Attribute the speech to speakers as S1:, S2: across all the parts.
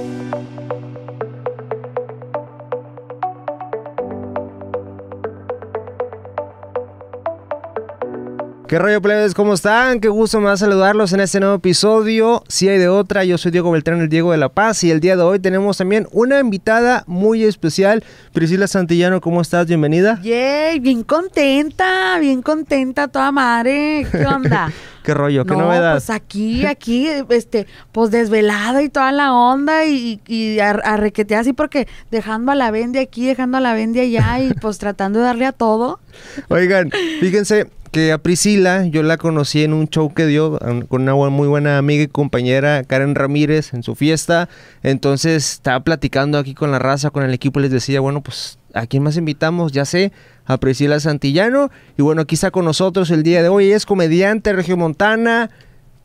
S1: Thank you. ¿Qué rollo, plebes? ¿Cómo están? Qué gusto me da saludarlos en este nuevo episodio. Si hay de otra, yo soy Diego Beltrán, el Diego de la Paz. Y el día de hoy tenemos también una invitada muy especial. Priscila Santillano, ¿cómo estás? Bienvenida.
S2: Yay, bien contenta, bien contenta, toda madre. ¿Qué onda?
S1: ¿Qué rollo? ¿Qué
S2: no,
S1: novedad?
S2: Pues aquí, aquí, este, pues desvelada y toda la onda y, y a, a así porque dejando a la vende aquí, dejando a la vende allá y pues tratando de darle a todo.
S1: Oigan, fíjense, que a Priscila yo la conocí en un show que dio um, con una muy buena amiga y compañera Karen Ramírez en su fiesta. Entonces estaba platicando aquí con la raza, con el equipo y les decía, bueno, pues ¿a quién más invitamos? Ya sé, a Priscila Santillano. Y bueno, aquí está con nosotros el día de hoy. Es comediante regiomontana,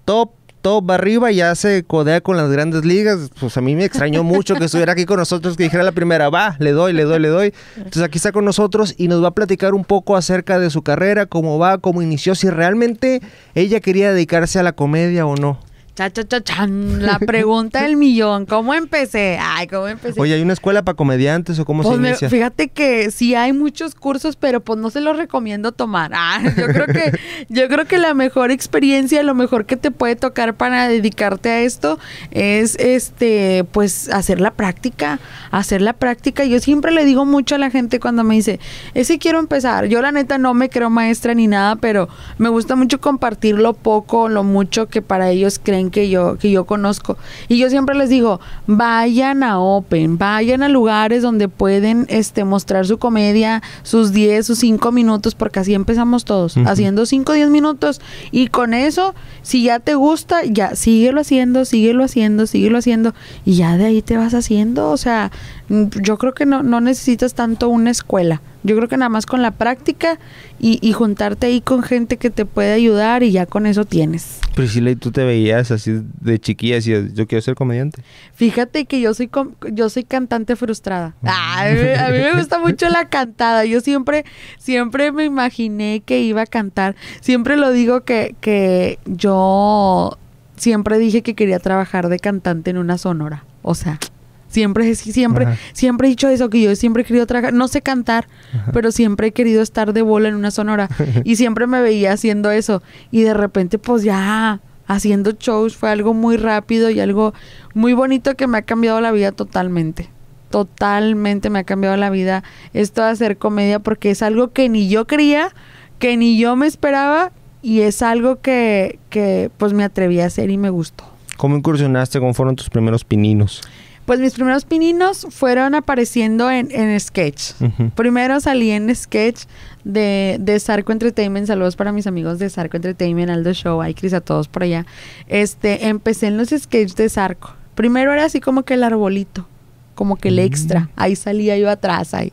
S1: top top arriba, ya se codea con las grandes ligas. Pues a mí me extrañó mucho que estuviera aquí con nosotros, que dijera la primera, va, le doy, le doy, le doy. Entonces aquí está con nosotros y nos va a platicar un poco acerca de su carrera, cómo va, cómo inició, si realmente ella quería dedicarse a la comedia o no.
S2: Cha, cha, cha, chan. La pregunta del millón. ¿Cómo empecé? Ay, ¿cómo empecé?
S1: Oye, ¿hay una escuela para comediantes o cómo
S2: Pues
S1: se
S2: me-
S1: inicia?
S2: fíjate que sí hay muchos cursos, pero pues no se los recomiendo tomar. Ah, yo creo que yo creo que la mejor experiencia, lo mejor que te puede tocar para dedicarte a esto es este pues hacer la práctica, hacer la práctica. Yo siempre le digo mucho a la gente cuando me dice, "Ese quiero empezar." Yo la neta no me creo maestra ni nada, pero me gusta mucho compartir lo poco, lo mucho que para ellos creen que yo que yo conozco. Y yo siempre les digo, vayan a Open, vayan a lugares donde pueden este, mostrar su comedia, sus 10, sus 5 minutos, porque así empezamos todos, haciendo 5, 10 minutos. Y con eso, si ya te gusta, ya síguelo haciendo, síguelo haciendo, síguelo haciendo. Y ya de ahí te vas haciendo. O sea, yo creo que no, no necesitas tanto una escuela. Yo creo que nada más con la práctica y, y juntarte ahí con gente que te puede ayudar y ya con eso tienes.
S1: Priscila, ¿y tú te veías así de chiquilla? Decías, yo quiero ser comediante.
S2: Fíjate que yo soy com- yo soy cantante frustrada. Ay, a mí me gusta mucho la cantada. Yo siempre siempre me imaginé que iba a cantar. Siempre lo digo que que yo siempre dije que quería trabajar de cantante en una sonora. O sea, siempre siempre
S1: Ajá.
S2: siempre he dicho eso que yo siempre he querido trabajar, no sé cantar,
S1: Ajá.
S2: pero siempre he querido estar de bola en una sonora y siempre me veía haciendo eso y de repente pues ya haciendo shows fue algo muy rápido y algo muy bonito que me ha cambiado la vida totalmente. Totalmente me ha cambiado la vida esto de hacer comedia porque es algo que ni yo creía, que ni yo me esperaba y es algo que, que pues me atreví a hacer y me gustó.
S1: ¿Cómo incursionaste? ¿Cómo fueron tus primeros pininos?
S2: Pues mis primeros pininos fueron apareciendo en, en sketch. Primero salí en sketch de, de Sarco Entertainment. Saludos para mis amigos de Sarco Entertainment, Aldo Show, hay Cris a todos por allá. Este, empecé en los sketches de Sarco. Primero era así como que el arbolito, como que el extra. Ahí salía yo atrás ahí.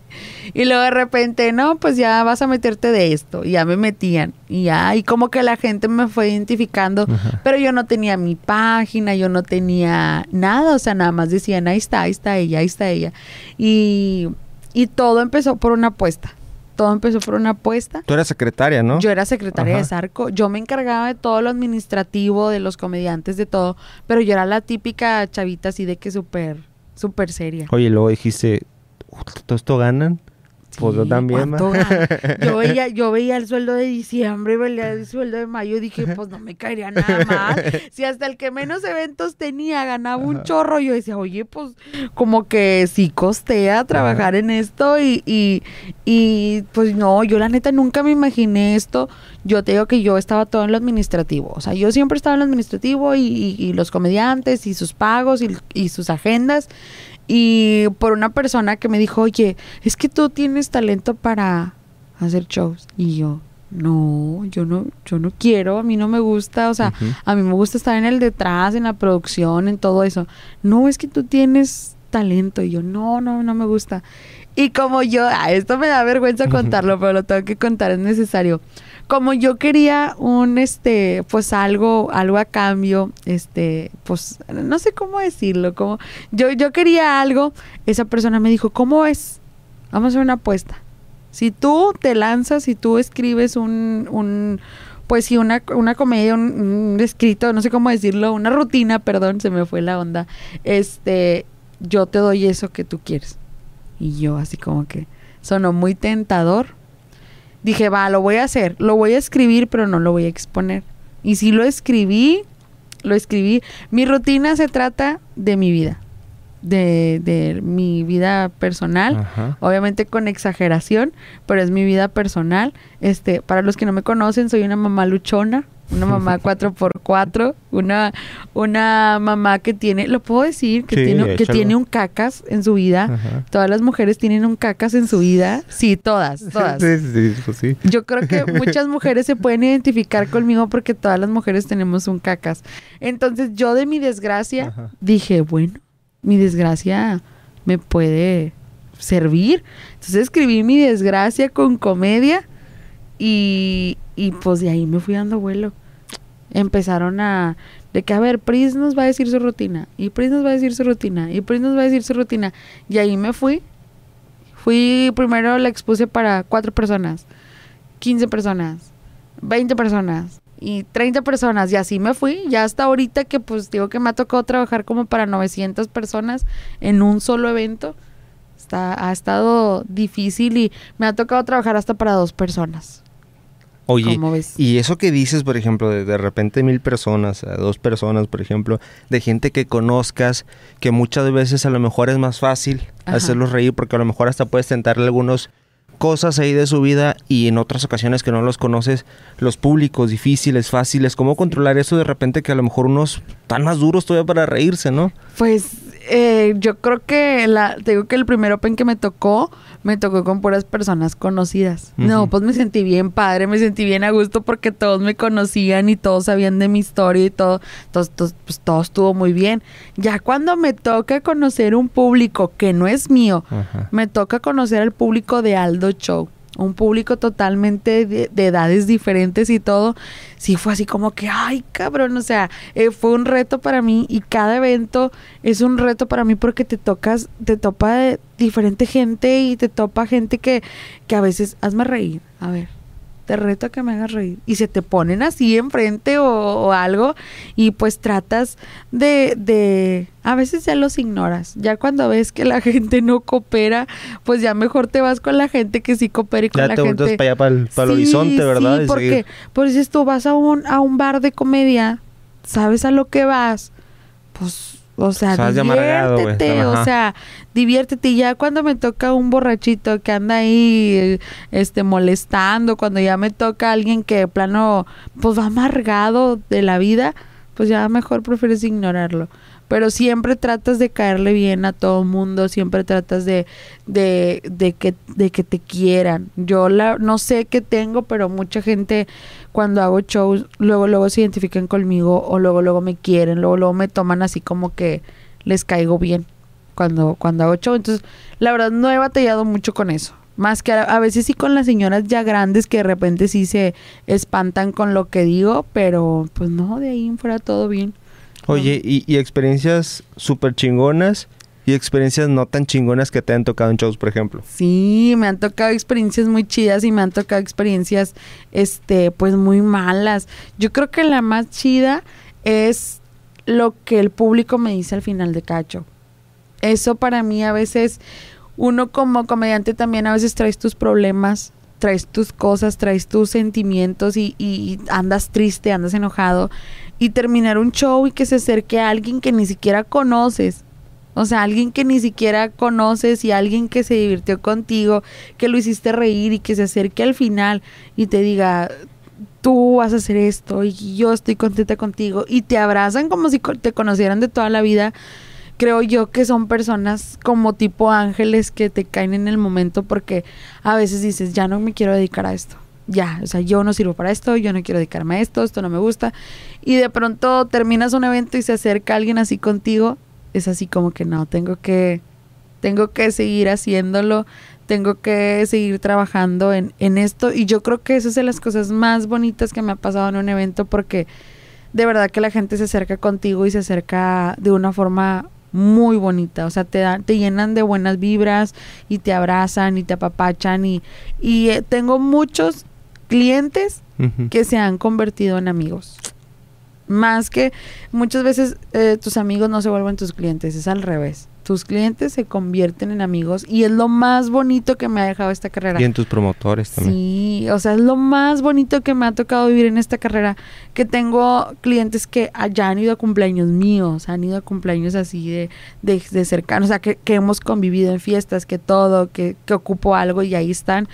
S2: Y luego de repente, no, pues ya vas a meterte de esto. Y ya me metían. Y ya, y como que la gente me fue identificando.
S1: Ajá.
S2: Pero yo no tenía mi página, yo no tenía nada, o sea, nada más decían, ahí está, ahí está ella, ahí está ella. Y, y todo empezó por una apuesta. Todo empezó por una apuesta.
S1: Tú eras secretaria, ¿no?
S2: Yo era secretaria
S1: Ajá.
S2: de Sarco, yo me encargaba de todo lo administrativo, de los comediantes, de todo, pero yo era la típica chavita así de que súper, súper seria.
S1: Oye, luego dijiste, ¿todo esto ganan? Pues yo también.
S2: Yo veía, yo veía el sueldo de diciembre, veía el sueldo de mayo y dije, pues no me caería nada más. Si hasta el que menos eventos tenía ganaba un chorro, yo decía, oye, pues como que sí costea trabajar en esto y, y, y pues no, yo la neta nunca me imaginé esto. Yo te digo que yo estaba todo en lo administrativo. O sea, yo siempre estaba en lo administrativo y, y- y los comediantes y sus pagos y, y sus agendas. Y por una persona que me dijo, oye, es que tú tienes talento para hacer shows. Y yo, no, yo no, yo no quiero, a mí no me gusta, o sea, a mí me gusta estar en el detrás, en la producción, en todo eso. No, es que tú tienes talento. Y yo, no, no, no me gusta. Y como yo, ah, esto me da vergüenza contarlo, pero lo tengo que contar, es necesario. Como yo quería un, este, pues algo, algo a cambio, este, pues, no sé cómo decirlo, como, yo, yo quería algo, esa persona me dijo, ¿cómo es? Vamos a hacer una apuesta. Si tú te lanzas, si tú escribes un, un pues sí, una, una comedia, un, un escrito, no sé cómo decirlo, una rutina, perdón, se me fue la onda, este, yo te doy eso que tú quieres. Y yo así como que sonó muy tentador. Dije, va, lo voy a hacer, lo voy a escribir, pero no lo voy a exponer. Y si lo escribí, lo escribí. Mi rutina se trata de mi vida, de, de mi vida personal,
S1: Ajá.
S2: obviamente con exageración, pero es mi vida personal. Este, para los que no me conocen, soy una mamá luchona, una mamá 4x4, una, una mamá que tiene, lo puedo decir, que,
S1: Sí,
S2: tiene, que tiene un cacas en su vida.
S1: Ajá.
S2: Todas las mujeres tienen un cacas en su vida. Sí, todas, todas.
S1: Sí, sí, pues sí.
S2: Yo creo que muchas mujeres se pueden identificar conmigo porque todas las mujeres tenemos un cacas. Entonces yo de mi desgracia
S1: Ajá.
S2: dije, bueno, mi desgracia me puede servir. Entonces escribí mi desgracia con comedia y, y pues de ahí me fui dando vuelo. Empezaron a... De que, a ver, Pris nos va a decir su rutina. Y Pris nos va a decir su rutina. Y Pris nos va a decir su rutina. Y ahí me fui. Fui, primero la expuse para cuatro personas, 15 personas, 20 personas y 30 personas. Y así me fui. Ya hasta ahorita que pues digo que me ha tocado trabajar como para 900 personas en un solo evento. Está, ha estado difícil y me ha tocado trabajar hasta para dos personas.
S1: Oye, y eso que dices, por ejemplo, de, de repente mil personas, a dos personas, por ejemplo, de gente que conozcas, que muchas veces a lo mejor es más fácil
S2: Ajá.
S1: hacerlos reír, porque a lo mejor hasta puedes tentarle algunas cosas ahí de su vida y en otras ocasiones que no los conoces, los públicos difíciles, fáciles, cómo controlar eso de repente que a lo mejor unos tan más duros todavía para reírse, ¿no?
S2: Pues eh, yo creo que la, te digo que el primer Open que me tocó, me tocó con puras personas conocidas. No, pues me sentí bien padre, me sentí bien a gusto porque todos me conocían y todos sabían de mi historia y todo. Entonces, pues todo estuvo muy bien. Ya cuando me toca conocer un público que no es mío, me toca conocer al público de Aldo Show. Un público totalmente de, de edades diferentes y todo. Sí, fue así como que, ay, cabrón, o sea, eh, fue un reto para mí y cada evento es un reto para mí porque te tocas, te topa de diferente gente y te topa gente que, que a veces, hazme reír, a ver, te reto a que me hagas reír. Y se te ponen así enfrente o, o algo y pues tratas de, de, a veces ya los ignoras. Ya cuando ves que la gente no coopera, pues ya mejor te vas con la gente que sí coopera y con
S1: Ya
S2: la
S1: te
S2: gente.
S1: para allá, para el, para
S2: Sí,
S1: horizonte, ¿verdad?
S2: Sí, porque, pues si tú vas a un, a un bar de comedia, sabes a lo que vas, pues, o sea,
S1: amargado,
S2: diviértete, o sea, diviértete. Y ya cuando me toca un borrachito que anda ahí, este, molestando, cuando ya me toca alguien que de plano, pues va amargado de la vida, pues ya mejor prefieres ignorarlo. Pero siempre tratas de caerle bien a todo mundo, siempre tratas de, de, de, que, de que te quieran. Yo la, no sé qué tengo, pero mucha gente cuando hago shows, luego, luego se identifican conmigo o luego, luego me quieren, luego, luego me toman así como que les caigo bien cuando, cuando hago show. Entonces, la verdad no he batallado mucho con eso. Más que a, a veces sí con las señoras ya grandes que de repente sí se espantan con lo que digo, pero pues no, de ahí en fuera todo bien.
S1: Oye, y, y experiencias súper chingonas y experiencias no tan chingonas que te han tocado en shows, por ejemplo.
S2: Sí, me han tocado experiencias muy chidas y me han tocado experiencias, este, pues muy malas. Yo creo que la más chida es lo que el público me dice al final de cacho. Eso para mí a veces, uno como comediante también a veces traes tus problemas, traes tus cosas, traes tus sentimientos y, y andas triste, andas enojado. Y terminar un show y que se acerque a alguien que ni siquiera conoces. O sea, alguien que ni siquiera conoces y alguien que se divirtió contigo, que lo hiciste reír y que se acerque al final y te diga, tú vas a hacer esto y yo estoy contenta contigo y te abrazan como si te conocieran de toda la vida. Creo yo que son personas como tipo ángeles que te caen en el momento porque a veces dices, ya no me quiero dedicar a esto. Ya, o sea, yo no sirvo para esto, yo no quiero dedicarme a esto, esto no me gusta. Y de pronto terminas un evento y se acerca alguien así contigo, es así como que no, tengo que, tengo que seguir haciéndolo, tengo que seguir trabajando en, en esto. Y yo creo que eso es de las cosas más bonitas que me ha pasado en un evento porque de verdad que la gente se acerca contigo y se acerca de una forma muy bonita, o sea, te dan, te llenan de buenas vibras y te abrazan y te apapachan y, y eh, tengo muchos clientes que se han convertido en amigos. Más que muchas veces eh, tus amigos no se vuelven tus clientes, es al revés. tus clientes se convierten en amigos y es lo más bonito que me ha dejado esta carrera.
S1: Y en tus promotores también.
S2: Sí, o sea, es lo más bonito que me ha tocado vivir en esta carrera, que tengo clientes que ya han ido a cumpleaños míos, han ido a cumpleaños así de, de, de cercanos, o sea, que, que, hemos convivido en fiestas, que todo, que, que ocupo algo y ahí están.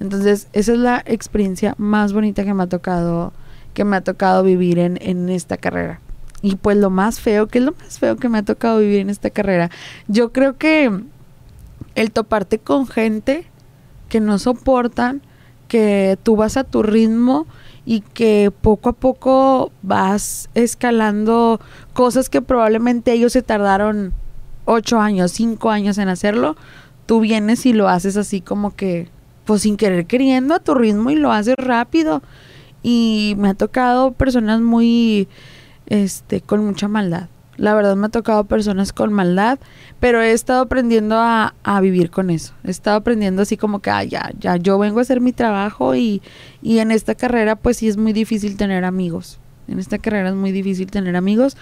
S2: Entonces, esa es la experiencia más bonita que me ha tocado, que me ha tocado vivir en, en esta carrera. Y pues lo más feo, que es lo más feo que me ha tocado vivir en esta carrera, yo creo que el toparte con gente que no soportan, que tú vas a tu ritmo y que poco a poco vas escalando cosas que probablemente ellos se tardaron ocho años, cinco años en hacerlo, tú vienes y lo haces así como que, pues sin querer queriendo a tu ritmo y lo haces rápido. Y me ha tocado personas muy este, con mucha maldad. La verdad me ha tocado personas con maldad, pero he estado aprendiendo a, a vivir con eso. He estado aprendiendo así como que, ah, ya, ya, yo vengo a hacer mi trabajo y, y en esta carrera pues sí es muy difícil tener amigos. En esta carrera es muy difícil tener amigos.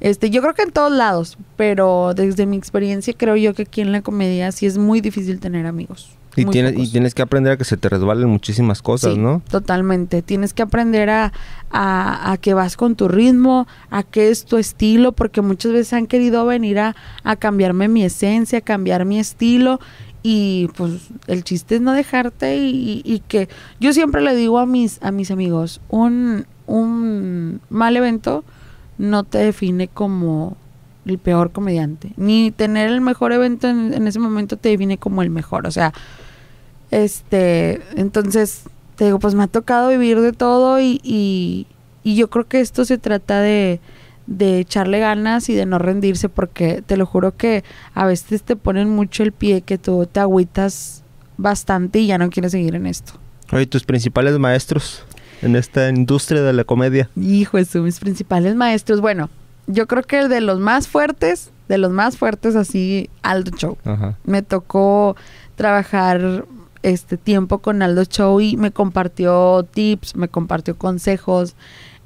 S2: Este, yo creo que en todos lados, pero desde mi experiencia creo yo que aquí en la comedia sí es muy difícil tener amigos.
S1: Y tienes, y tienes que aprender a que se te resbalen muchísimas cosas,
S2: sí,
S1: ¿no?
S2: Totalmente. Tienes que aprender a, a, a, que vas con tu ritmo, a qué es tu estilo, porque muchas veces han querido venir a, a cambiarme mi esencia, a cambiar mi estilo. Y pues el chiste es no dejarte y, y, y, que yo siempre le digo a mis, a mis amigos, un, un mal evento no te define como el peor comediante. Ni tener el mejor evento en, en ese momento te define como el mejor. O sea, este, entonces, te digo, pues me ha tocado vivir de todo y, y, y yo creo que esto se trata de, de, echarle ganas y de no rendirse porque te lo juro que a veces te ponen mucho el pie que tú te agüitas bastante y ya no quieres seguir en esto.
S1: Oye, tus principales maestros en esta industria de la comedia.
S2: Hijo, eso, mis principales maestros. Bueno, yo creo que de los más fuertes, de los más fuertes así, Aldo Show. Ajá. Me tocó trabajar este tiempo con Aldo Show y me compartió tips, me compartió consejos,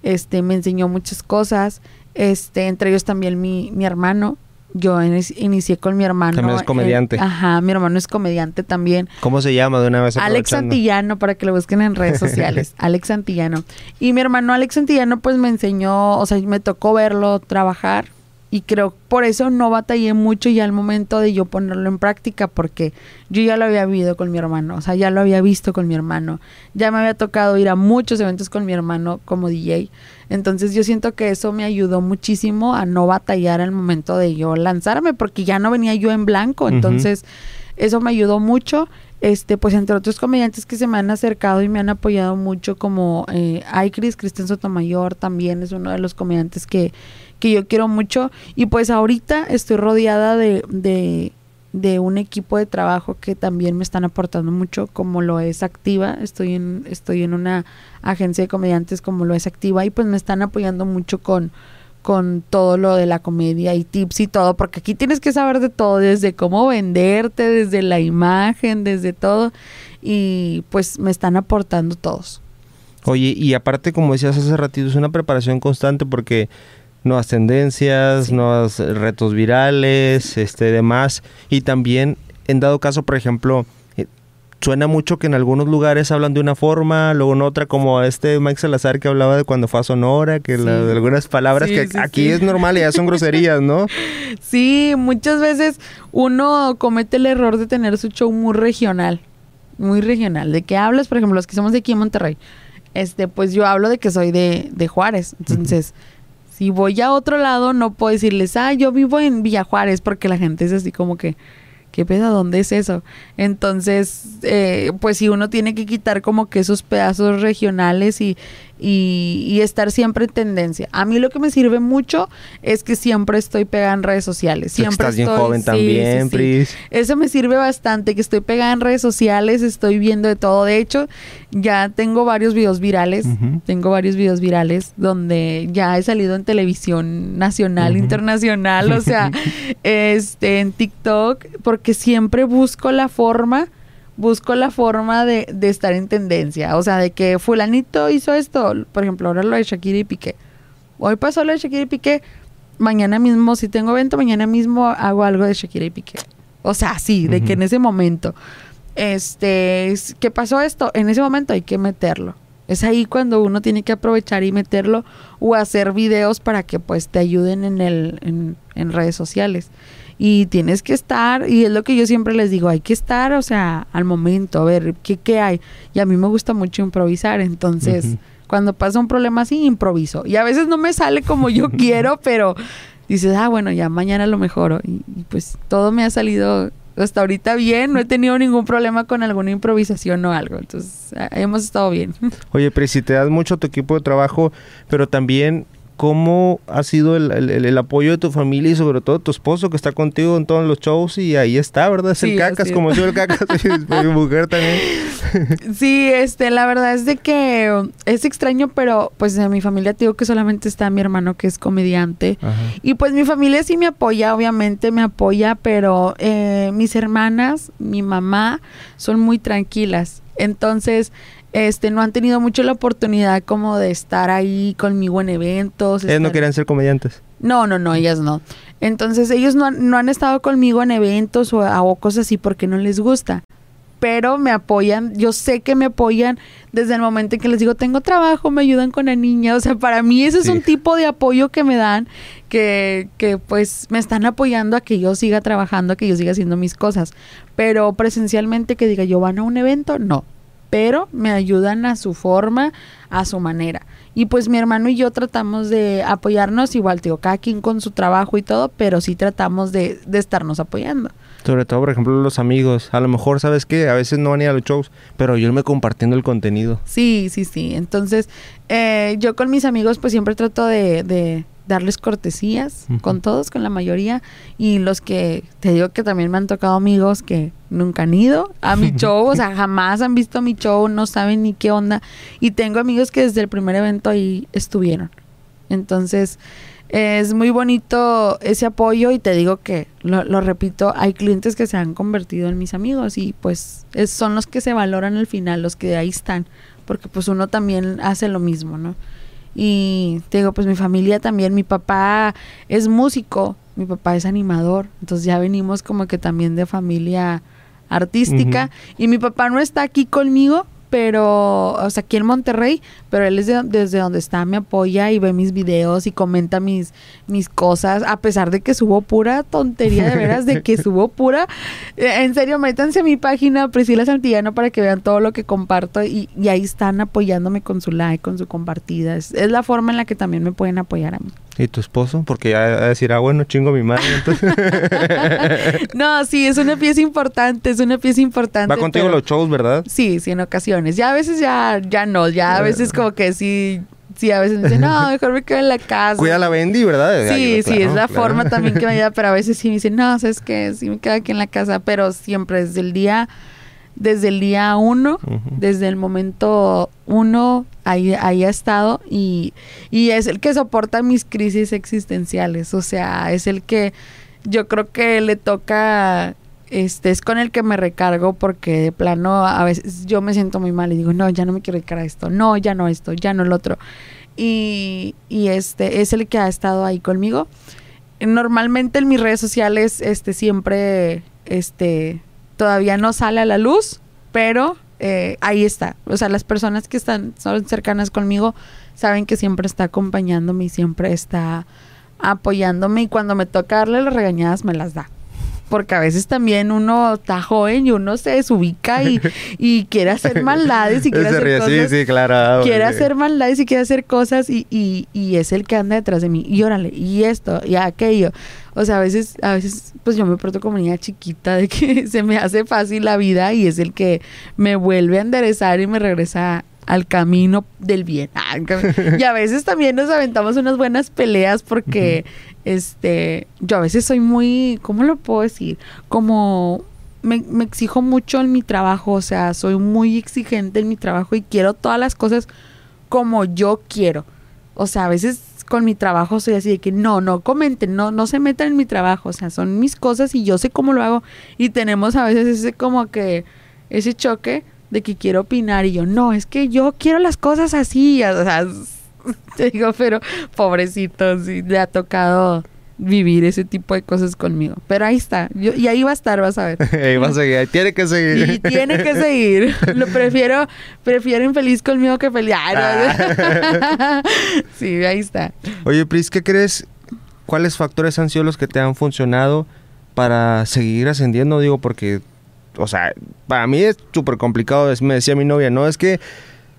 S2: este, me enseñó muchas cosas, este, entre ellos también mi, mi hermano. Yo inicié con mi hermano.
S1: También es comediante.
S2: Ajá, mi hermano es comediante también.
S1: ¿Cómo se llama de una vez?
S2: Alex Santillano, para que lo busquen en redes sociales. Alex Santillano. Y mi hermano Alex Santillano, pues me enseñó, o sea, me tocó verlo trabajar y creo por eso no batallé mucho ya al momento de yo ponerlo en práctica porque yo ya lo había vivido con mi hermano, o sea, ya lo había visto con mi hermano, ya me había tocado ir a muchos eventos con mi hermano como DJ, entonces yo siento que eso me ayudó muchísimo a no batallar al momento de yo lanzarme porque ya no venía yo en blanco, entonces uh -huh. eso me ayudó mucho. Este, pues entre otros comediantes que se me han acercado y me han apoyado mucho, como eh, Aikris, Cristian Sotomayor, también es uno de los comediantes que, que yo quiero mucho. Y pues ahorita estoy rodeada de, de, un equipo de trabajo que también me están aportando mucho, como lo es Activa. Estoy en, estoy en una agencia de comediantes como lo es Activa y pues me están apoyando mucho con con todo lo de la comedia y tips y todo, porque aquí tienes que saber de todo, desde cómo venderte, desde la imagen, desde todo, y pues me están aportando todos.
S1: Oye, y aparte, como decías hace ratito, es una preparación constante porque nuevas tendencias, sí. nuevos retos virales, este demás, y también, en dado caso, por ejemplo, suena mucho que en algunos lugares hablan de una forma, luego en otra, como este Mike Salazar que hablaba de cuando fue a Sonora, que sí. la, de algunas palabras sí, que sí, aquí es normal y ya son groserías, ¿no?
S2: Sí, muchas veces uno comete el error de tener su show muy regional, muy regional. ¿De qué hablas? Por ejemplo, los que somos de aquí en Monterrey, este, pues yo hablo de que soy de, de Juárez, entonces... Uh -huh. Si voy a otro lado, no puedo decirles, ah, yo vivo en Villa Juárez, porque la gente es así como que, ¿qué pedo? ¿Dónde es eso? Entonces, eh, pues si uno tiene que quitar como que esos pedazos regionales y, y, y, estar siempre en tendencia. A mí lo que me sirve mucho es que siempre estoy pegada en redes sociales. Siempre
S1: estás
S2: estoy,
S1: bien joven
S2: sí,
S1: también,
S2: sí, sí.
S1: Pris.
S2: Eso me sirve bastante, que estoy pegada en redes sociales, estoy viendo de todo. De hecho, ya tengo varios videos virales, uh -huh. tengo varios videos virales donde ya he salido en televisión nacional, uh -huh. internacional, o sea, este, en TikTok, porque siempre busco la forma busco la forma de, de, estar en tendencia. O sea, de que fulanito hizo esto. Por ejemplo, ahora lo de Shakira y Piqué. Hoy pasó lo de Shakira y Piqué. mañana mismo, si tengo evento, mañana mismo hago algo de Shakira y Piqué. O sea, sí, de que en ese momento, este, ¿qué pasó esto? En ese momento hay que meterlo. Es ahí cuando uno tiene que aprovechar y meterlo o hacer videos para que pues te ayuden en, el, en, en redes sociales y tienes que estar, y es lo que yo siempre les digo, hay que estar, o sea, al momento, a ver, ¿qué, qué hay? Y a mí me gusta mucho improvisar, entonces, cuando pasa un problema así, improviso. Y a veces no me sale como yo quiero, pero dices, ah, bueno, ya mañana lo mejoro. Y, y, pues todo me ha salido hasta ahorita bien, no he tenido ningún problema con alguna improvisación o algo, entonces hemos estado bien.
S1: Oye, pero si te das mucho a tu equipo de trabajo, pero también cómo ha sido el, el, el, apoyo de tu familia y sobre todo tu esposo que está contigo en todos los shows y ahí está, ¿verdad? Es sí, el cacas, como yo el cacas, mi mujer también.
S2: Sí, este, la verdad es de que es extraño, pero pues de mi familia te digo que solamente está mi hermano que es comediante Ajá. y pues mi familia sí me apoya, obviamente me apoya, pero eh, mis hermanas, mi mamá son muy tranquilas, entonces este, no han tenido mucho la oportunidad como de estar ahí conmigo en eventos.
S1: Ellas
S2: estar...
S1: no querían ser comediantes.
S2: No, no, no, ellas no. Entonces ellos no, no han estado conmigo en eventos o, o cosas así porque no les gusta. Pero me apoyan, yo sé que me apoyan desde el momento en que les digo, tengo trabajo, me ayudan con la niña. O sea, para mí ese sí. es un tipo de apoyo que me dan, que, que pues me están apoyando a que yo siga trabajando, a que yo siga haciendo mis cosas. Pero presencialmente que diga, yo van a un evento, no pero me ayudan a su forma, a su manera. Y pues mi hermano y yo tratamos de apoyarnos, igual, digo, cada quien con su trabajo y todo, pero sí tratamos de, de estarnos apoyando.
S1: Sobre todo, por ejemplo, los amigos. A lo mejor, ¿sabes qué? A veces no van a ir a los shows, pero yo me compartiendo el contenido.
S2: Sí, sí, sí. Entonces, eh, yo con mis amigos, pues siempre trato de, de darles cortesías uh -huh. con todos, con la mayoría. Y los que, te digo que también me han tocado amigos que nunca han ido a mi show, o sea, jamás han visto mi show, no saben ni qué onda. Y tengo amigos que desde el primer evento ahí estuvieron. Entonces, es muy bonito ese apoyo y te digo que, lo, lo, repito, hay clientes que se han convertido en mis amigos y pues es, son los que se valoran al final, los que ahí están, porque pues uno también hace lo mismo, ¿no? Y te digo, pues mi familia también, mi papá es músico, mi papá es animador, entonces ya venimos como que también de familia artística uh -huh. y mi papá no está aquí conmigo, pero, o sea, aquí en Monterrey, pero él es de, desde donde está, me apoya y ve mis videos y comenta mis, mis cosas, a pesar de que subo pura tontería, de veras, de que subo pura. En serio, métanse a mi página Priscila Santillano para que vean todo lo que comparto y, y ahí están apoyándome con su like, con su compartida. Es, es, la forma en la que también me pueden apoyar a mí.
S1: ¿Y tu esposo? Porque ya va a decir, ah, bueno, chingo mi madre. Entonces...
S2: no, sí, es una pieza importante, es una pieza importante.
S1: Va contigo pero... los shows, ¿verdad?
S2: Sí, sí, en ocasiones. Ya a veces ya, ya no, ya a veces como que sí, sí, a veces me dicen, no, mejor me quedo en la casa.
S1: Cuida la Bendy, ¿verdad?
S2: Sí, sí, es la claro. forma también que me ayuda, pero a veces sí me dicen, no, ¿sabes qué? Sí me quedo aquí en la casa, pero siempre desde el día, desde el día uno, uh -huh. desde el momento uno, ahí, ahí ha estado y, y es el que soporta mis crisis existenciales, o sea, es el que yo creo que le toca este es con el que me recargo porque de plano a veces yo me siento muy mal y digo, no, ya no me quiero dedicar a esto, no, ya no esto, ya no el otro. Y, y este es el que ha estado ahí conmigo. Normalmente en mis redes sociales este siempre este todavía no sale a la luz, pero eh, ahí está. O sea, las personas que están son cercanas conmigo saben que siempre está acompañándome y siempre está apoyándome y cuando me toca darle las regañadas me las da porque a veces también uno está joven y uno se desubica y, y quiere hacer maldades y quiere hacer
S1: ríe,
S2: cosas.
S1: Sí, sí, claro.
S2: Quiere hacer maldades y quiere hacer cosas y, y, y, es el que anda detrás de mí. Y órale, y esto, y aquello. O sea, a veces, a veces, pues yo me porto como niña chiquita de que se me hace fácil la vida y es el que me vuelve a enderezar y me regresa al camino del bien. Y a veces también nos aventamos unas buenas peleas porque uh -huh. este yo a veces soy muy, ¿cómo lo puedo decir? Como me, me, exijo mucho en mi trabajo, o sea, soy muy exigente en mi trabajo y quiero todas las cosas como yo quiero. O sea, a veces con mi trabajo soy así de que no, no comenten, no, no se metan en mi trabajo, o sea, son mis cosas y yo sé cómo lo hago y tenemos a veces ese como que ese choque de que quiero opinar y yo, no, es que yo quiero las cosas así, o sea, te digo, pero pobrecito, sí, le ha tocado vivir ese tipo de cosas conmigo. Pero ahí está. Yo, y ahí va a estar, vas a ver.
S1: ahí va a seguir. Tiene que seguir.
S2: Y tiene que seguir. Lo prefiero, prefiero infeliz conmigo que feliz. Ah. sí, ahí está.
S1: Oye, Pris, ¿qué crees? ¿Cuáles factores han sido los que te han funcionado para seguir ascendiendo? Digo, porque, o sea, para mí es súper complicado. Me decía mi novia, ¿no? Es que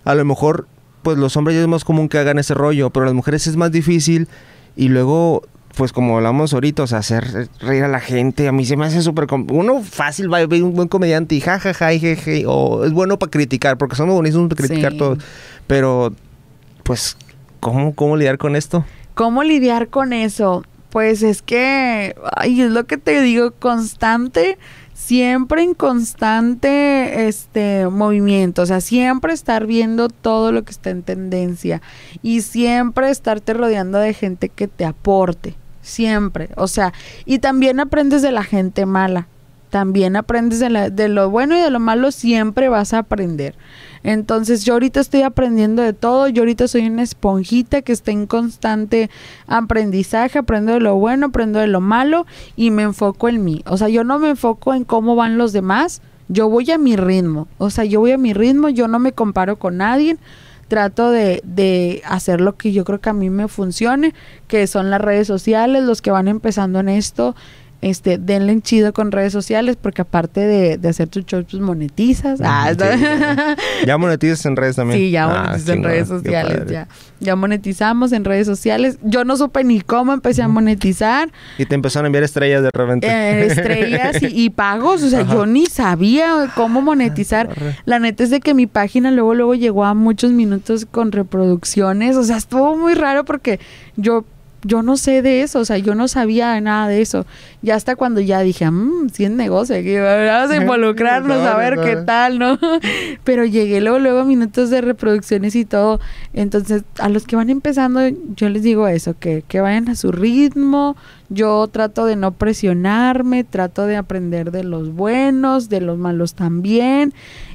S1: a lo mejor, pues los hombres es más común que hagan ese rollo, pero las mujeres es más difícil. Y luego pues como hablamos ahorita, o sea, hacer reír a la gente, a mí se me hace súper... Uno fácil va a ver un buen comediante y jajaja, jeje, o es bueno para criticar, porque somos buenísimos para criticar todo. Pero, pues, ¿cómo, ¿cómo lidiar con esto?
S2: ¿Cómo lidiar con eso? Pues es que, ay, es lo que te digo, constante, siempre en constante este movimiento, o sea, siempre estar viendo todo lo que está en tendencia y siempre estarte rodeando de gente que te aporte siempre. O sea, y también aprendes de la gente mala. También aprendes de, de lo bueno y de lo malo, siempre vas a aprender. Entonces yo ahorita estoy aprendiendo de todo, yo ahorita soy una esponjita que está en constante aprendizaje, aprendo de lo bueno, aprendo de lo malo y me enfoco en mí. O sea, yo no me enfoco en cómo van los demás, yo voy a mi ritmo. O sea, yo voy a mi ritmo, yo no me comparo con nadie. Trato de, de, hacer lo que yo creo que a mí me funcione, que son las redes sociales, los que van empezando en esto, este, denle chido con redes sociales, porque aparte de, hacer tu show, pues monetizas. Ah,
S1: ya monetizas en redes también.
S2: Sí, ya ah, monetizas en redes sociales, ya. Ya monetizamos en redes sociales. Yo no supe ni cómo empecé a monetizar.
S1: Y te empezaron a enviar estrellas de repente.
S2: Eh, estrellas y, pagos, o sea, yo ni sabía cómo monetizar. La neta es de que mi página luego, luego llegó a muchos minutos con reproducciones, o sea, estuvo muy raro porque yo yo no sé de eso, o sea, yo no sabía nada de eso. Ya hasta cuando ya dije, mmm, sí es negocio, aquí vamos a involucrarnos a ver qué tal, ¿no? Pero llegué luego, luego a minutos de reproducciones y todo. Entonces, a los que van empezando, yo les digo eso, que, que vayan a su ritmo. Yo trato de no presionarme, trato de aprender de los buenos, de los malos también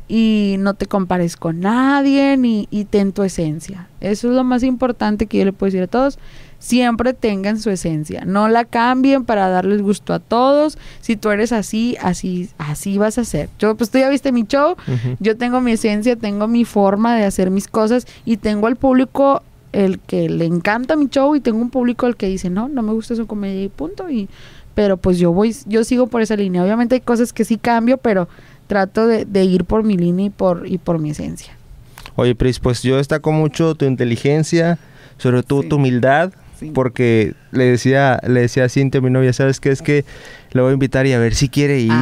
S2: y no te compares con nadie ni, y ten tu esencia. Eso es lo más importante que yo le puedo decir a todos siempre tengan su esencia. No la cambien para darles gusto a todos. Si tú eres así, así, así vas a ser. Yo, pues tú ya viste mi show, yo tengo mi esencia, tengo mi forma de hacer mis cosas y tengo al público el que le encanta mi show y tengo un público el que dice, no, no me gusta su comedia y punto. Y, pero pues yo voy, yo sigo por esa línea. Obviamente hay cosas que sí cambio, pero trato de, de ir por mi línea y por, y por mi esencia.
S1: Oye, Pris, pues yo destaco mucho tu inteligencia, sobre todo tu humildad, porque le decía, le decía a Cintia, mi novia, ¿sabes qué? Es que le voy a invitar y a ver si quiere ir.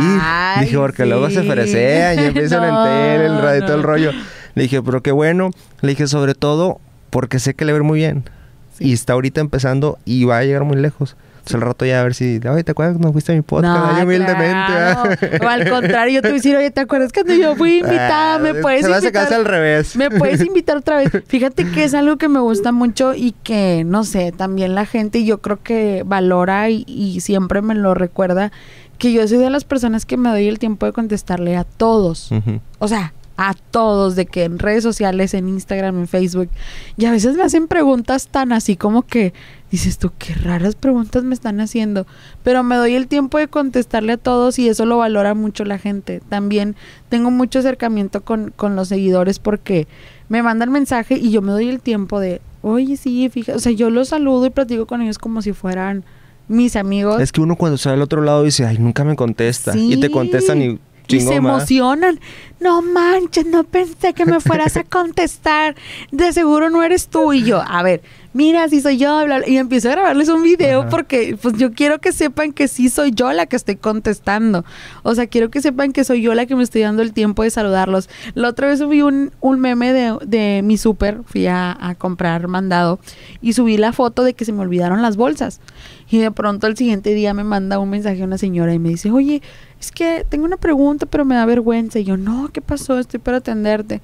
S1: dije, porque luego se fresean y empiezan en tele, el radio, todo el rollo. Le dije, pero qué bueno. Le dije, sobre todo, porque sé que le va muy bien. Y está ahorita empezando y va a llegar muy lejos. Entonces al rato ya a ver si, oye, ¿te acuerdas cuando fuiste a mi podcast? No, humildemente.
S2: O al contrario, yo te voy a decir, oye, ¿te acuerdas cuando yo fui invitada? ¿Me ah, puedes se invitar?
S1: Se al revés.
S2: ¿Me puedes invitar otra vez? Fíjate que es algo que me gusta mucho y que, no sé, también la gente yo creo que valora y, siempre me lo recuerda, que yo soy de las personas que me doy el tiempo de contestarle a todos. O sea, a todos, de que en redes sociales, en Instagram, en Facebook, y a veces me hacen preguntas tan así como que dices tú, qué raras preguntas me están haciendo, pero me doy el tiempo de contestarle a todos y eso lo valora mucho la gente. También tengo mucho acercamiento con, con los seguidores porque me mandan mensaje y yo me doy el tiempo de, oye, sí, fíjate, o sea, yo los saludo y platico con ellos como si fueran mis amigos.
S1: Es que uno cuando sale al otro lado dice, ay, nunca me contesta. Y te contestan y
S2: y se emocionan. No manches, no pensé que me fueras a contestar. De seguro no eres tú. Y yo, a ver, mira, si soy yo. Y empiezo a grabarles un video porque pues yo quiero que sepan que sí soy yo la que estoy contestando. O sea, quiero que sepan que soy yo la que me estoy dando el tiempo de saludarlos. La otra vez subí un, un meme de, de mi súper. Fui a, a comprar mandado y subí la foto de que se me olvidaron las bolsas. Y de pronto el siguiente día me manda un mensaje a una señora y me dice, oye, es que tengo una pregunta, pero me da vergüenza. Y yo, no, ¿qué pasó? Estoy para atenderte.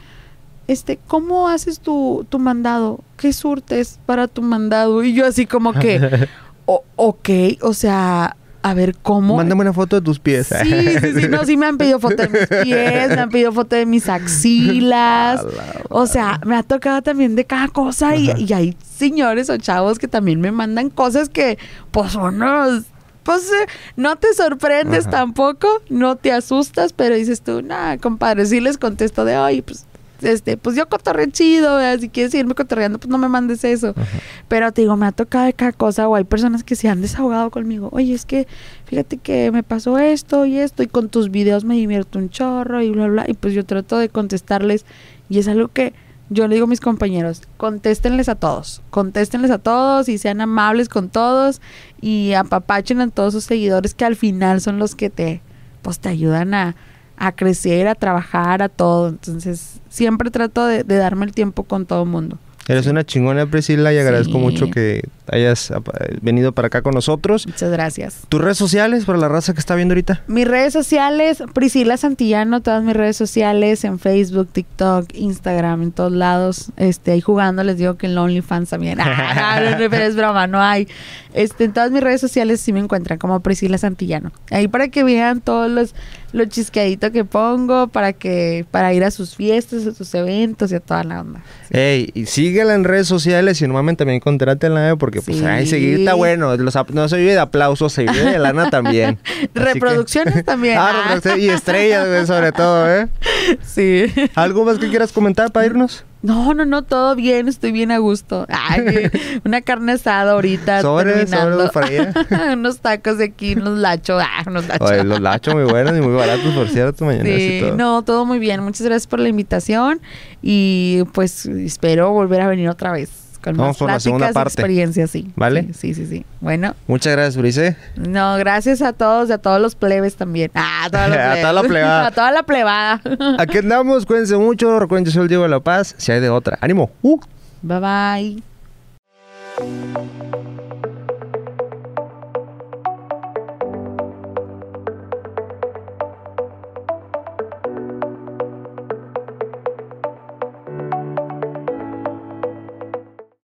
S2: Este, ¿cómo haces tu, tu mandado? ¿Qué surtes para tu mandado? Y yo así como que, ok, o sea, a ver cómo.
S1: Mándame una foto de tus pies.
S2: Sí, sí, sí. No, sí me han pedido foto de mis pies, me han pedido foto de mis axilas. o sea, me ha tocado también de cada cosa y, y ahí señores o chavos que también me mandan cosas que, pues, unos pues eh, no te sorprendes tampoco, no te asustas, pero dices tú, nada, compadre, sí les contesto de, hoy pues este, pues yo cotorreo chido, si quieres irme cotorreando, pues no me mandes eso. Pero te digo, me ha tocado de cada cosa, o hay personas que se han desahogado conmigo. Oye, es que fíjate que me pasó esto y esto, y con tus videos me divierto un chorro y bla, bla. Y pues yo trato de contestarles, y es algo que yo le digo a mis compañeros, contéstenles a todos, contéstenles a todos y sean amables con todos y apapachen a todos sus seguidores que al final son los que te, pues te ayudan a, a crecer, a trabajar, a todo. Entonces, siempre trato de, de darme el tiempo con todo el mundo.
S1: Eres una chingona, Priscila, y agradezco mucho que hayas venido para acá con nosotros.
S2: Muchas gracias.
S1: ¿Tus redes sociales para la raza que está viendo ahorita?
S2: Mis redes sociales, Priscila Santillano, todas mis redes sociales, en Facebook, TikTok, Instagram, en todos lados. Este, ahí jugando, les digo que en OnlyFans también. Ah, no, es broma, no hay. Este, en todas mis redes sociales sí me encuentran como Priscila Santillano. Ahí para que vean todos los, los chisqueaditos que pongo, para que, para ir a sus fiestas, a sus eventos y a toda la onda.
S1: Ey, y síguela en redes sociales y normalmente también contrátela porque pues ay, seguir está bueno. no se vive de aplausos, se vive de lana también.
S2: Reproducciones también.
S1: Ah, ah. y estrellas, sobre todo, ¿eh?
S2: Sí.
S1: ¿Algo más que quieras comentar para irnos?
S2: No, no, no, todo bien, estoy bien a gusto. Ay, una carne asada ahorita.
S1: Sobre, sobre
S2: unos tacos de aquí, unos lachos. Ah, unos lachos.
S1: Oye, los lachos muy buenos y muy baratos, por cierto, mañana.
S2: Sí, no, todo muy bien. Muchas gracias por la invitación y pues espero volver a venir otra vez con Vamos más por la segunda parte. experiencias, sí.
S1: ¿Vale?
S2: Sí, sí, sí, Bueno.
S1: Muchas gracias, Brice.
S2: No, gracias a todos y a todos los plebes también. Ah, a, toda
S1: la plebada.
S2: a toda la plebada.
S1: Aquí andamos, cuídense mucho. Recuerden, yo soy el Diego de la Paz. Si hay de otra. ¡Ánimo! Uh.
S2: Bye, bye.